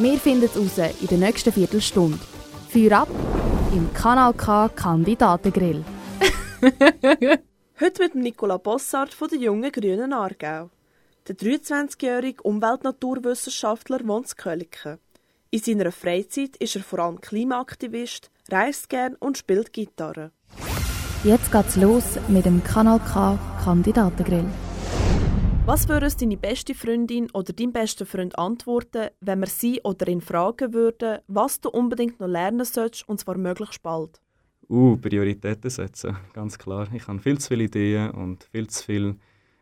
Wir finden es raus in der nächsten Viertelstunde. Feuer ab im Kanal K Kandidatengrill. Heute mit Nicola Bossart von der Jungen Grünen Aargau. Der 23-jährige Umweltnaturwissenschaftler wohnt in Köliken. In seiner Freizeit ist er vor allem Klimaaktivist, reist gern und spielt Gitarre. Jetzt geht's los mit dem Kanal K Kandidatengrill. Was würde es deine beste Freundin oder dein bester Freund antworten, wenn wir sie oder ihn fragen würden, was du unbedingt noch lernen solltest, und zwar möglichst bald? Uh, Prioritäten setzen, ganz klar. Ich habe viel zu viele Ideen und viel zu viele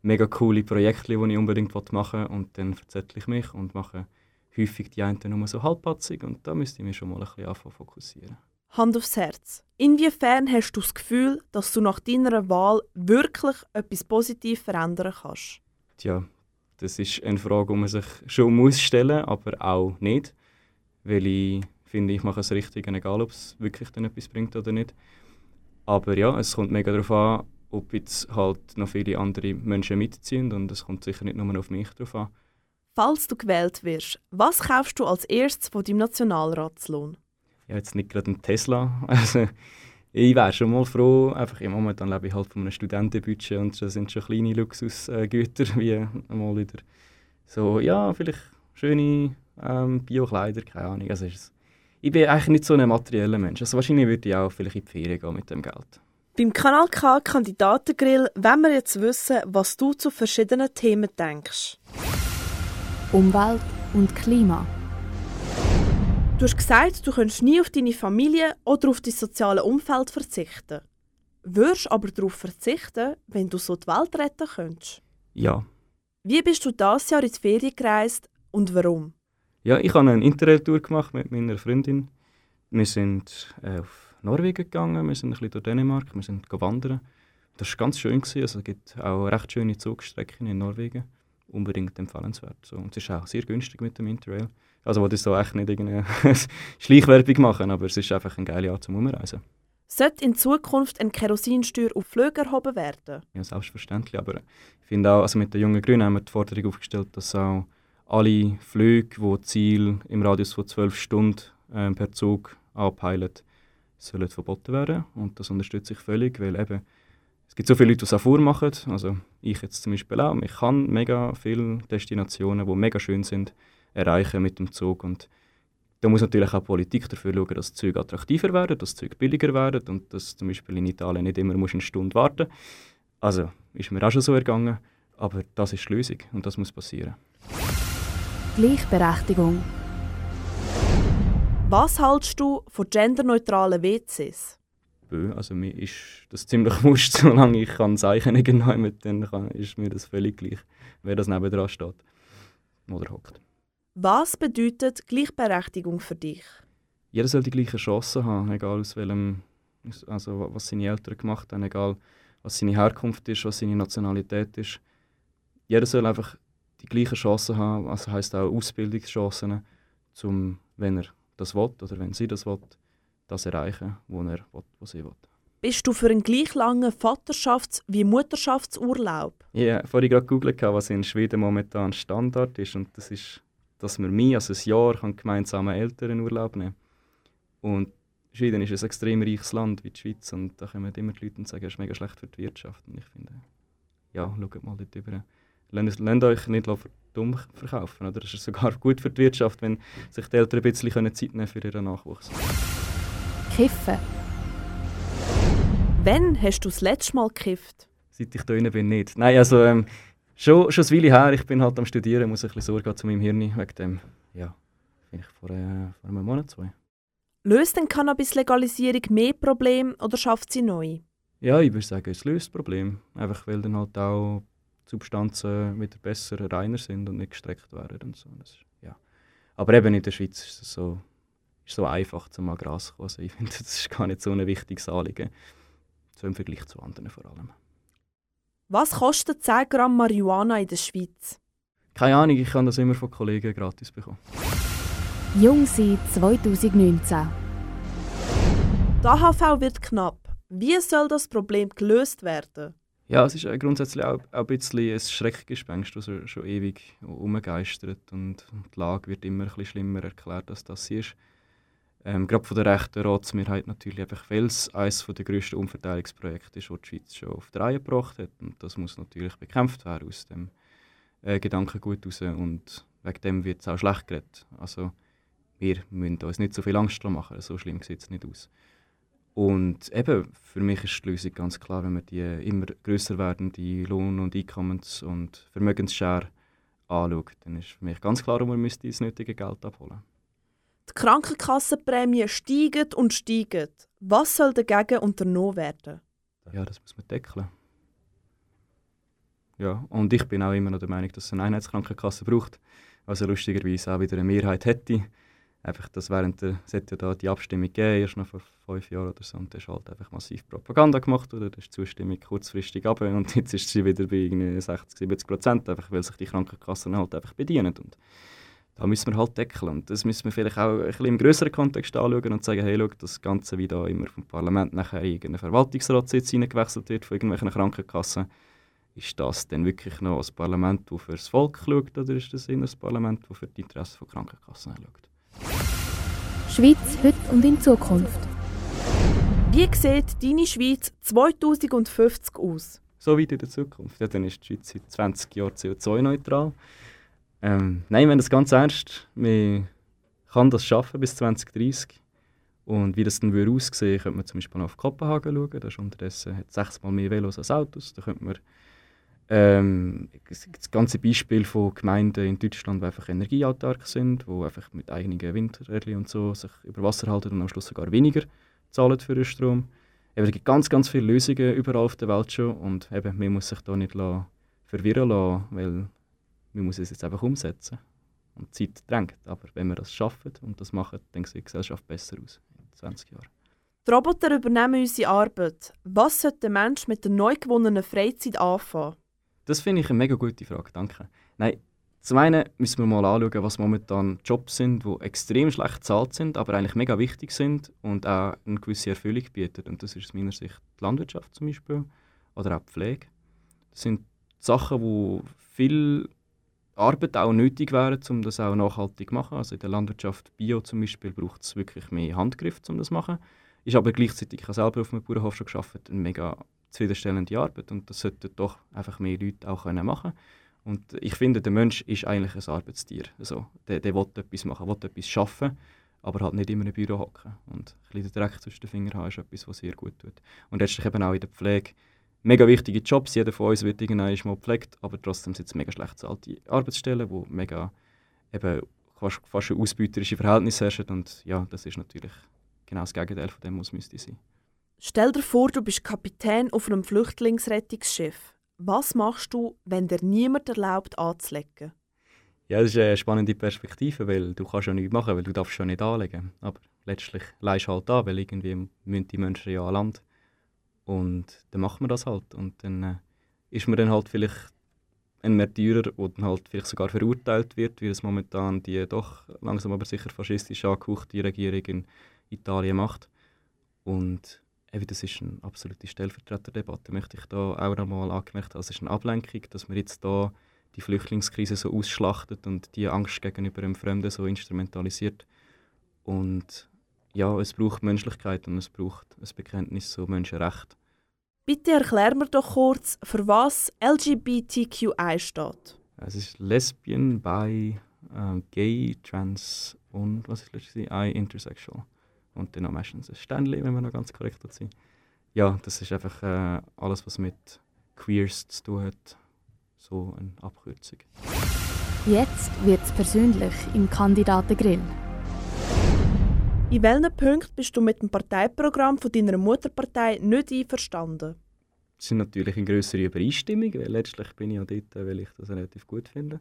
mega coole Projekte, die ich unbedingt machen will. Und dann verzettle ich mich und mache häufig die einen nur so halbpatzig. Und da müsste ich mich schon mal ein bisschen anfangen fokussieren. Hand aufs Herz. Inwiefern hast du das Gefühl, dass du nach deiner Wahl wirklich etwas positiv verändern kannst? Ja, das ist eine Frage, die man sich schon muss stellen aber auch nicht. Weil ich finde, ich mache es richtig, egal ob es wirklich dann etwas bringt oder nicht. Aber ja, es kommt mega darauf an, ob jetzt halt noch viele andere Menschen mitziehen und es kommt sicher nicht nur auf mich drauf an. Falls du gewählt wirst, was kaufst du als erstes von deinem Nationalratslohn? Ja, jetzt nicht gerade einen Tesla. Also, ich wäre schon mal froh, einfach im Moment lebe ich halt von einem Studentenbudget und das sind schon kleine Luxusgüter, wie mal wieder so, ja, vielleicht schöne ähm, Bio-Kleider, keine Ahnung. Also ich bin eigentlich nicht so ein materieller Mensch. Also wahrscheinlich würde ich auch vielleicht in die Ferien gehen mit dem Geld. Beim Kanal K Kandidatengrill wollen wir jetzt wissen, was du zu verschiedenen Themen denkst. Umwelt und Klima. Du hast gesagt, du könntest nie auf deine Familie oder auf dein soziale Umfeld verzichten. Würdest aber darauf verzichten, wenn du so die Welt retten könntest? Ja. Wie bist du dieses Jahr in die Ferien gereist und warum? Ja, ich habe eine Interrail-Tour gemacht mit meiner Freundin. Wir sind äh, auf Norwegen gegangen, wir sind ein bisschen durch Dänemark, wir sind wandern. Das war ganz schön. Gewesen. Also, es gibt auch recht schöne Zugstrecken in Norwegen. Unbedingt empfehlenswert. So. Und es ist auch sehr günstig mit dem Interrail. Also wollte ich so echt nicht irgendeine Schleichwerbung machen, aber es ist einfach ein geiles Jahr zum Umreisen. Sollte in Zukunft eine Kerosinsteuer auf Flüge erhoben werden? Ja, selbstverständlich. Aber ich finde auch, also mit den jungen Grünen haben wir die Forderung aufgestellt, dass auch alle Flüge, die Ziel im Radius von 12 Stunden äh, per Zug anpeilen, sollen verboten werden. Und das unterstütze ich völlig, weil eben es gibt so viele Leute, die es auch vormachen. Also ich jetzt zum Beispiel auch. Ich kann mega viele Destinationen, die mega schön sind, erreichen mit dem Zug. Und da muss natürlich auch Politik dafür schauen, dass Züge attraktiver werden, dass Züge billiger werden und dass zum Beispiel in Italien nicht immer eine Stunde warten Also ist mir auch schon so ergangen, aber das ist die Lösung und das muss passieren. Gleichberechtigung. Was hältst du von genderneutralen WCs? Also mir ist das ziemlich wurscht, solange ich kann Zeichen genau mit dann kann, ist mir das völlig gleich, wer das nebenan steht oder hockt. Was bedeutet Gleichberechtigung für dich? Jeder soll die gleichen Chancen haben, egal aus welchem, also was seine Eltern gemacht haben, egal was seine Herkunft ist, was seine Nationalität ist. Jeder soll einfach die gleichen Chancen haben, also heißt auch Ausbildungschancen, zum, wenn er das will oder wenn sie das will, das erreichen, was er will, was sie will. Bist du für einen gleich langen Vaterschafts- wie Mutterschaftsurlaub? Ja, yeah, vorhin gerade gegoogelt, was in Schweden momentan Standard ist und das ist dass wir mehr als ein Jahr gemeinsam Elternurlaub nehmen Und Schweden ist ein extrem reiches Land wie die Schweiz und da kommen immer die Leute und sagen, es ist mega schlecht für die Wirtschaft. Und ich finde, ja, schaut mal dort drüber. Lasst euch nicht dumm verkaufen. Oder? Es ist sogar gut für die Wirtschaft, wenn sich die Eltern ein bisschen Zeit nehmen für ihren Nachwuchs. Kiffen. Wann hast du das letzte Mal gekifft? Seit ich da bin, nicht. Nein, also ähm, Schon, schon ein Weile her, ich bin halt am Studieren, muss ein bisschen Sorge zu meinem Hirn, wegen dem, ja, vielleicht vor, äh, vor einem Monat, zwei. Löst denn Cannabis-Legalisierung mehr Probleme oder schafft sie neu? Ja, ich würde sagen, es löst Problem. Einfach weil dann halt auch Substanzen wieder besser, reiner sind und nicht gestreckt werden und so. Das, ja. Aber eben in der Schweiz ist es so, ist so einfach, zum mal Gras zu kommen. Also ich finde, das ist gar nicht so ein wichtiges Anliegen. So im Vergleich zu anderen vor allem. Was kostet 10 Gramm Marihuana in der Schweiz? Keine Ahnung, ich kann das immer von Kollegen gratis bekommen. Jung sein 2019. Die AHV wird knapp. Wie soll das Problem gelöst werden? Ja, es ist äh, grundsätzlich auch, auch ein bisschen ein Schreckgespenst, das schon ewig umgeistert und die Lage wird immer ein bisschen schlimmer erklärt, als das sie ist. Ähm, gerade von der rechten Ratsmehrheit natürlich einfach, weil es eines der grössten Umverteilungsprojekte ist, das die Schweiz schon auf die Reihe gebracht hat. Und das muss natürlich bekämpft werden aus dem äh, Gedankengut heraus. Und wegen dem wird es auch schlecht geredet. Also wir müssen uns nicht so viel Angst machen, so schlimm sieht es nicht aus. Und eben, für mich ist die Lösung ganz klar, wenn man die immer grösser werdende Lohn- und Einkommens- und Vermögensschere anschaut, dann ist für mich ganz klar, wo man müsste das nötige Geld abholen Die Krankenkassenprämie steigen und steigen. Was soll dagegen unternommen werden? Ja, das muss man deckeln. Ja, und ich bin auch immer noch der Meinung, dass es eine Einheitskrankenkasse braucht, was also lustigerweise auch wieder eine Mehrheit hätte einfach das während der, es ja da die Abstimmung gegeben, erst noch vor fünf Jahren oder so, und da ist halt einfach massiv Propaganda gemacht, oder? Da ist die Zustimmung kurzfristig ab und jetzt ist sie wieder bei 60, 70 Prozent, einfach weil sich die Krankenkassen halt einfach bedienen und da müssen wir halt deckeln und das müssen wir vielleicht auch ein bisschen im größeren Kontext anschauen und sagen, hey, schau, das Ganze, wie da immer vom Parlament nachher in irgendeinen Verwaltungsratssitz hineingewechselt wird von irgendwelchen Krankenkassen, ist das denn wirklich noch ein Parlament, das für das Volk schaut, oder ist das eher ein Parlament, das für die Interessen von Krankenkassen schaut? Schweiz heute und in Zukunft. Wie sieht deine Schweiz 2050 aus? So weit in der Zukunft. Ja, dann ist die Schweiz seit 20 Jahren CO2-neutral. Ähm, nein, wenn das ganz ernst, man kann das schaffen bis 2030. Und wie das dann würde aussehen, könnte man zum Beispiel auf Kopenhagen schauen. Da ist unterdessen hat sechsmal mehr Velos als Autos. Da könnte man ähm, das ganze Beispiel von Gemeinden in Deutschland, die einfach energieautark sind, die einfach mit eigenen Windrädern und so sich über Wasser halten und am Schluss sogar weniger zahlen für den Strom. Eben, es gibt ganz, ganz viele Lösungen überall auf der Welt schon und eben, man muss sich da nicht verwirren lassen, weil man muss es jetzt einfach umsetzen. Und die Zeit drängt. Aber wenn wir das schaffen und das machen, dann sieht die Gesellschaft besser aus in 20 Jahren. Die Roboter übernehmen unsere Arbeit. Was sollte der Mensch mit der neu gewonnenen Freizeit anfangen? Das finde ich eine mega gute Frage, danke. Nein, zum einen müssen wir mal anschauen, was momentan Jobs sind, die extrem schlecht bezahlt sind, aber eigentlich mega wichtig sind und auch eine gewisse Erfüllung bieten. Und das ist aus meiner Sicht die Landwirtschaft zum Beispiel oder auch die Pflege. Das sind Sachen, wo viel Arbeit auch nötig wären, um das auch nachhaltig zu machen. Also in der Landwirtschaft Bio zum Beispiel braucht es wirklich mehr Handgriff, um das zu machen. Ist aber gleichzeitig, ich habe selber auf einem Bauernhof schon gearbeitet, ein mega zufriedenstellende Arbeit und das sollten doch einfach mehr Leute auch können machen und ich finde, der Mensch ist eigentlich ein Arbeitstier. Also, der, der will etwas machen, will etwas schaffen, aber halt nicht immer in einem Büro hocken. Und ein bisschen Dreck zwischen den Fingern haben ist etwas, was sehr gut tut. Und letztlich eben auch in der Pflege. Mega wichtige Jobs, jeder von uns wird irgendwann mal gepflegt, aber trotzdem sind es mega schlecht bezahlte Arbeitsstellen, wo mega eben fast, fast ausbeuterische Verhältnisse herrschen. Und ja, das ist natürlich genau das Gegenteil von dem, was müsste sein. Stell dir vor, du bist Kapitän auf einem Flüchtlingsrettungsschiff. Was machst du, wenn dir niemand erlaubt, anzulegen? Ja, das ist eine spannende Perspektive, weil du kannst ja nichts machen, weil du darfst schon nicht anlegen. Aber letztlich leist halt an, weil irgendwie müssen die Menschen ja an Land. Und dann macht man das halt. Und dann äh, ist man dann halt vielleicht ein Märtyrer, der dann halt vielleicht sogar verurteilt wird, wie es momentan die doch langsam aber sicher faschistisch angehauchte Regierung in Italien macht. Und eben, das ist eine absolute Stellvertreterdebatte, möchte ich da auch nochmal angemerkt haben. Es ist eine Ablenkung, dass man jetzt da die Flüchtlingskrise so ausschlachtet und die Angst gegenüber dem Fremden so instrumentalisiert. Und ja, es braucht Menschlichkeit und es braucht ein Bekenntnis zu Menschenrechten. Bitte erklär mir doch kurz, für was LGBTQI steht. Es ist Lesbian, Bi, äh, Gay, Trans und was ist letztes I, Intersexual und dann noch meistens ein Ständchen, wenn wir noch ganz korrekt sind. Ja, das ist einfach äh, alles, was mit Queers zu tun hat. So eine Abkürzung. Jetzt wird es persönlich im Kandidatengrill. In welchen Punkten bist du mit dem Parteiprogramm von deiner Mutterpartei nicht einverstanden? Es sind natürlich in größere Übereinstimmung, weil letztlich bin ich ja dort, weil ich das relativ gut finde.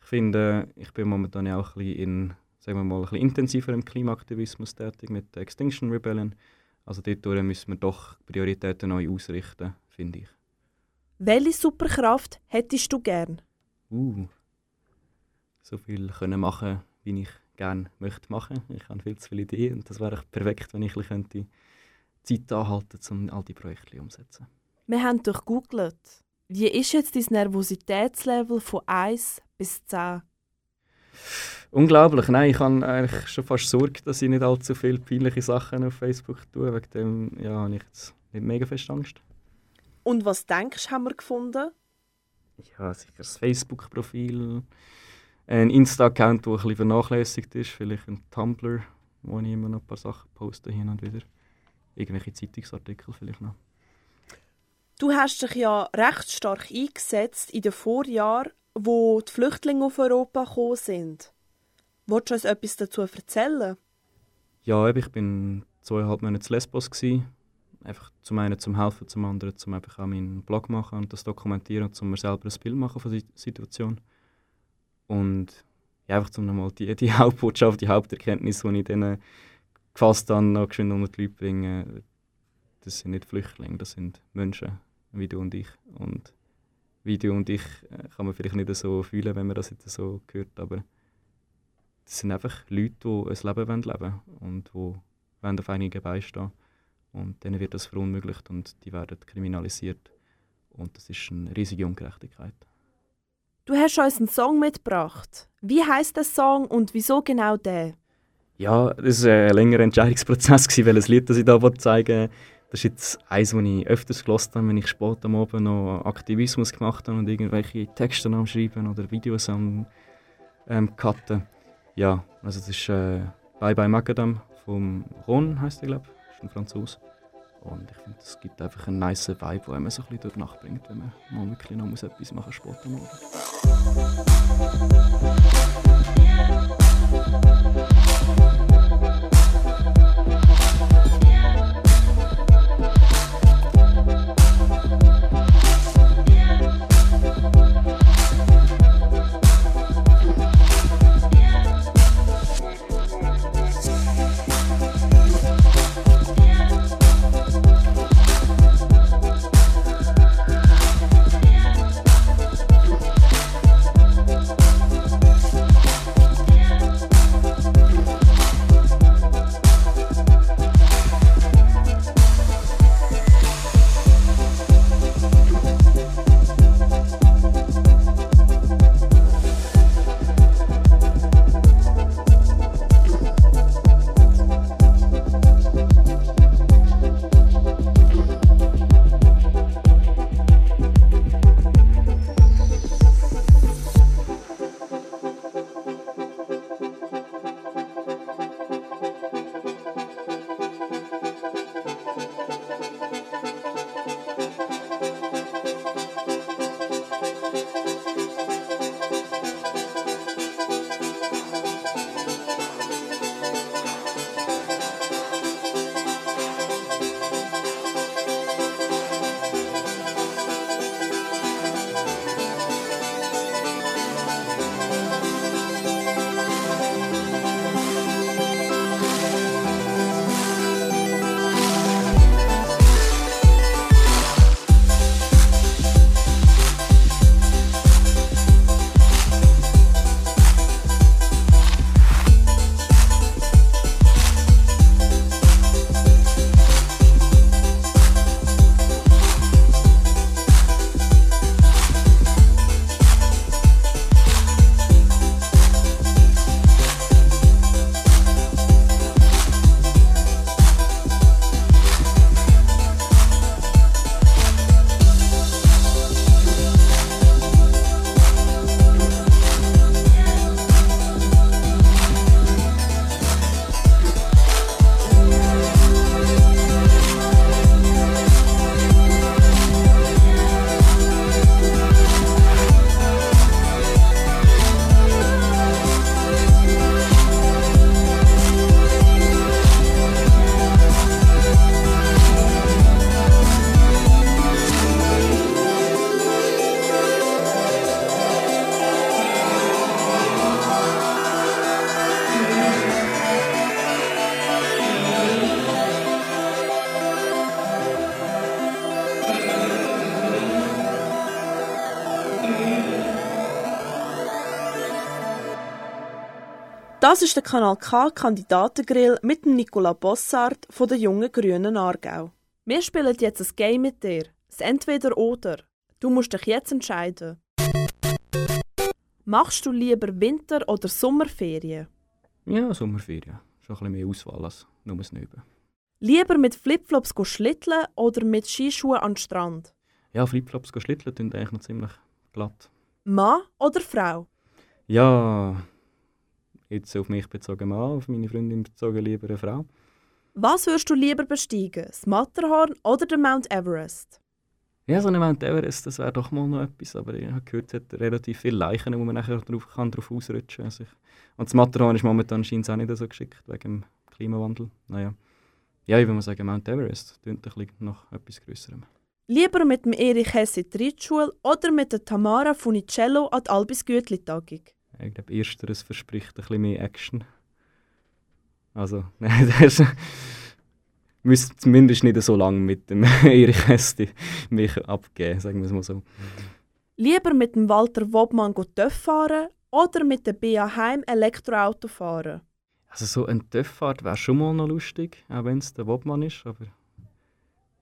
Ich finde, ich bin momentan auch ein bisschen in sagen wir mal, ein bisschen intensiver im Klimaaktivismus tätig mit der Extinction Rebellion. Also dort müssen wir doch Prioritäten neu ausrichten, finde ich. Welche Superkraft hättest du gern? Uh, so viel können machen, wie ich gerne möchte machen. Ich habe viel zu viele Ideen und das wäre perfekt, wenn ich ein könnte Zeit anhalten könnte, um all die Projekte umzusetzen. Wir haben durchgoogelt. Wie ist jetzt dein Nervositätslevel von 1 bis 10? Unglaublich. Nein, ich habe eigentlich schon fast Sorge, dass ich nicht allzu viele peinliche Sachen auf Facebook tue. Wegen dem ja, habe ich jetzt nicht mega fest Angst. Und was denkst du, haben wir gefunden? Ja, sicher das Facebook-Profil, ein Insta-Account, der ein bisschen vernachlässigt ist, vielleicht ein Tumblr, wo ich immer noch ein paar Sachen poste hin und wieder. Irgendwelche Zeitungsartikel vielleicht noch. Du hast dich ja recht stark eingesetzt in den Vorjahren, wo die Flüchtlinge auf Europa gekommen sind. Wolltest du uns etwas dazu erzählen? Ja, ich bin zweieinhalb Monate in Lesbos. Gewesen. Einfach zum einen zum Helfen, zum anderen zum einfach auch meinen Blog machen und das dokumentieren und zum mir selber ein Bild machen von der Situation. Und ja, einfach zum nochmal die, die Hauptbotschaft, die Haupterkenntnis, die ich denen gefasst habe, noch geschwind unter die Leute bringen. Das sind nicht Flüchtlinge, das sind Menschen, wie du und ich. Und wie du und ich äh, kann man vielleicht nicht so fühlen, wenn man das jetzt so hört, aber das sind einfach Leute, die ein Leben leben wollen und die auf einigen beistehen und denen wird das verunmöglicht und die werden kriminalisiert und das ist eine riesige Ungerechtigkeit. Du hast uns einen Song mitgebracht. Wie heißt der Song und wieso genau der? Ja, das war ein längerer Entscheidungsprozess, welches Lied das ich hier zeigen wollte. Das ist jetzt eins, das ich öfters gelesen habe, wenn ich spät am Abend noch Aktivismus gemacht habe und irgendwelche Texte am Schreiben oder Videos am ähm, cutten. Ja, also das ist äh, Bye Bye Macadam vom Ron, heißt er, glaube ich. ist ein Franzose. Und ich finde, es gibt einfach einen nice Vibe, der einem so ein bisschen durch wenn man mal wirklich noch muss etwas machen muss, Sport am Abend. Das ist der Kanal K Kandidatengrill mit dem Nicola Bossart von der jungen Grünen Aargau. Wir spielen jetzt ein Game mit dir. Das Entweder-Oder. Du musst dich jetzt entscheiden. Machst du lieber Winter- oder Sommerferien? Ja, Sommerferien. Schon ein bisschen mehr Auswahl als nur das Nöben. Lieber mit Flipflops schlitteln oder mit Skischuhen an den Strand? Ja, Flipflops schlitteln tun eigentlich noch ziemlich glatt. Mann oder Frau? Ja, jetzt auf mich bezogen Mann, auf meine Freundin bezogen lieber eine Frau. Was würdest du lieber besteigen? Das Matterhorn oder den Mount Everest? Ja, so ein Mount Everest, das wäre doch mal noch etwas, aber ich habe gehört, es hat relativ viele Leichen, wo man nachher drauf, kann, drauf ausrutschen kann. Also und das Matterhorn ist momentan scheint auch nicht so geschickt, wegen dem Klimawandel. Naja. Ja, ich würde mal sagen, Mount Everest klingt ein bisschen nach etwas Größerem. Lieber mit dem Erich Hesse Reitschule oder mit der Tamara Funicello an die Albis Gütli-Tagung? Ich glaube, ersteres verspricht ein bisschen mehr Action. Also, nein, das müsste zumindest nicht so lange mit dem Erich Hesse mich abgeben, sagen wir es mal so. Lieber mit dem Walter Wobmann TÜV fahren oder mit dem BA Heim Elektroauto fahren? Also so ein TÜV-Fahrt wäre schon mal noch lustig, auch wenn es der Wobmann ist, aber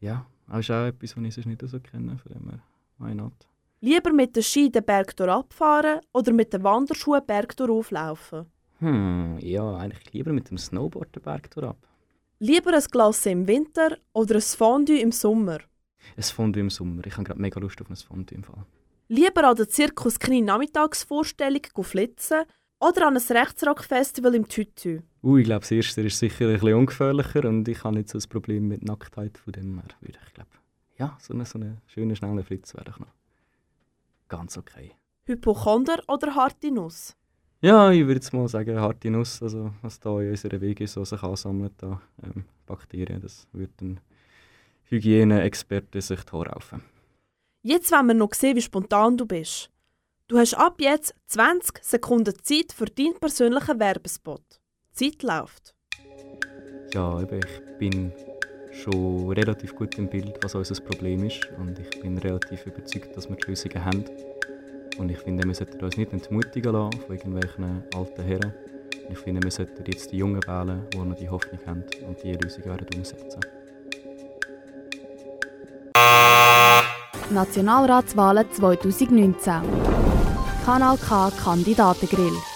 ja, das ist auch etwas, was ich sonst nicht so kenne, von dem her, why not? Lieber mit den Ski den Berg abfahren oder mit den Wanderschuhen den Berg auflaufen? Hm, ja, eigentlich lieber mit dem Snowboard den Berg ab. Lieber ein Glas im Winter oder ein Fondue im Sommer? Ein Fondue im Sommer. Ich habe gerade mega Lust auf ein Fondue im Fall. Lieber an der Zirkus Knie Nachmittagsvorstellung flitzen oder an ein Rechtsrock-Festival im Tütü? Uh, ich glaube, das erste ist sicher ein bisschen ungefährlicher und ich habe nicht so ein Problem mit Nacktheit von dem her. Würde ich glaube, ja, so eine, so eine schöne, schnelle Flitz wäre ich noch ganz okay. Hypochonder oder harte Nuss? Ja, ich würde jetzt mal sagen, harte Nuss, also was da in unserer Wege so sich ansammelt, da, ähm, Bakterien, das würde ein Hygieneexperte sich raufen. Jetzt wollen wir noch sehen, wie spontan du bist. Du hast ab jetzt 20 Sekunden Zeit für deinen persönlichen Werbespot. Die Zeit läuft. Ja, eben, ich bin schon relativ gut im Bild, was unser Problem ist. Und ich bin relativ überzeugt, dass wir die Lösungen haben. Und ich finde, wir sollten uns nicht entmutigen lassen von irgendwelchen alten Herren. Ich finde, wir sollten jetzt die Jungen wählen, die noch die Hoffnung haben und die Lösungen werden umsetzen. Nationalratswahlen 2019. Kanal K Kandidatengrill.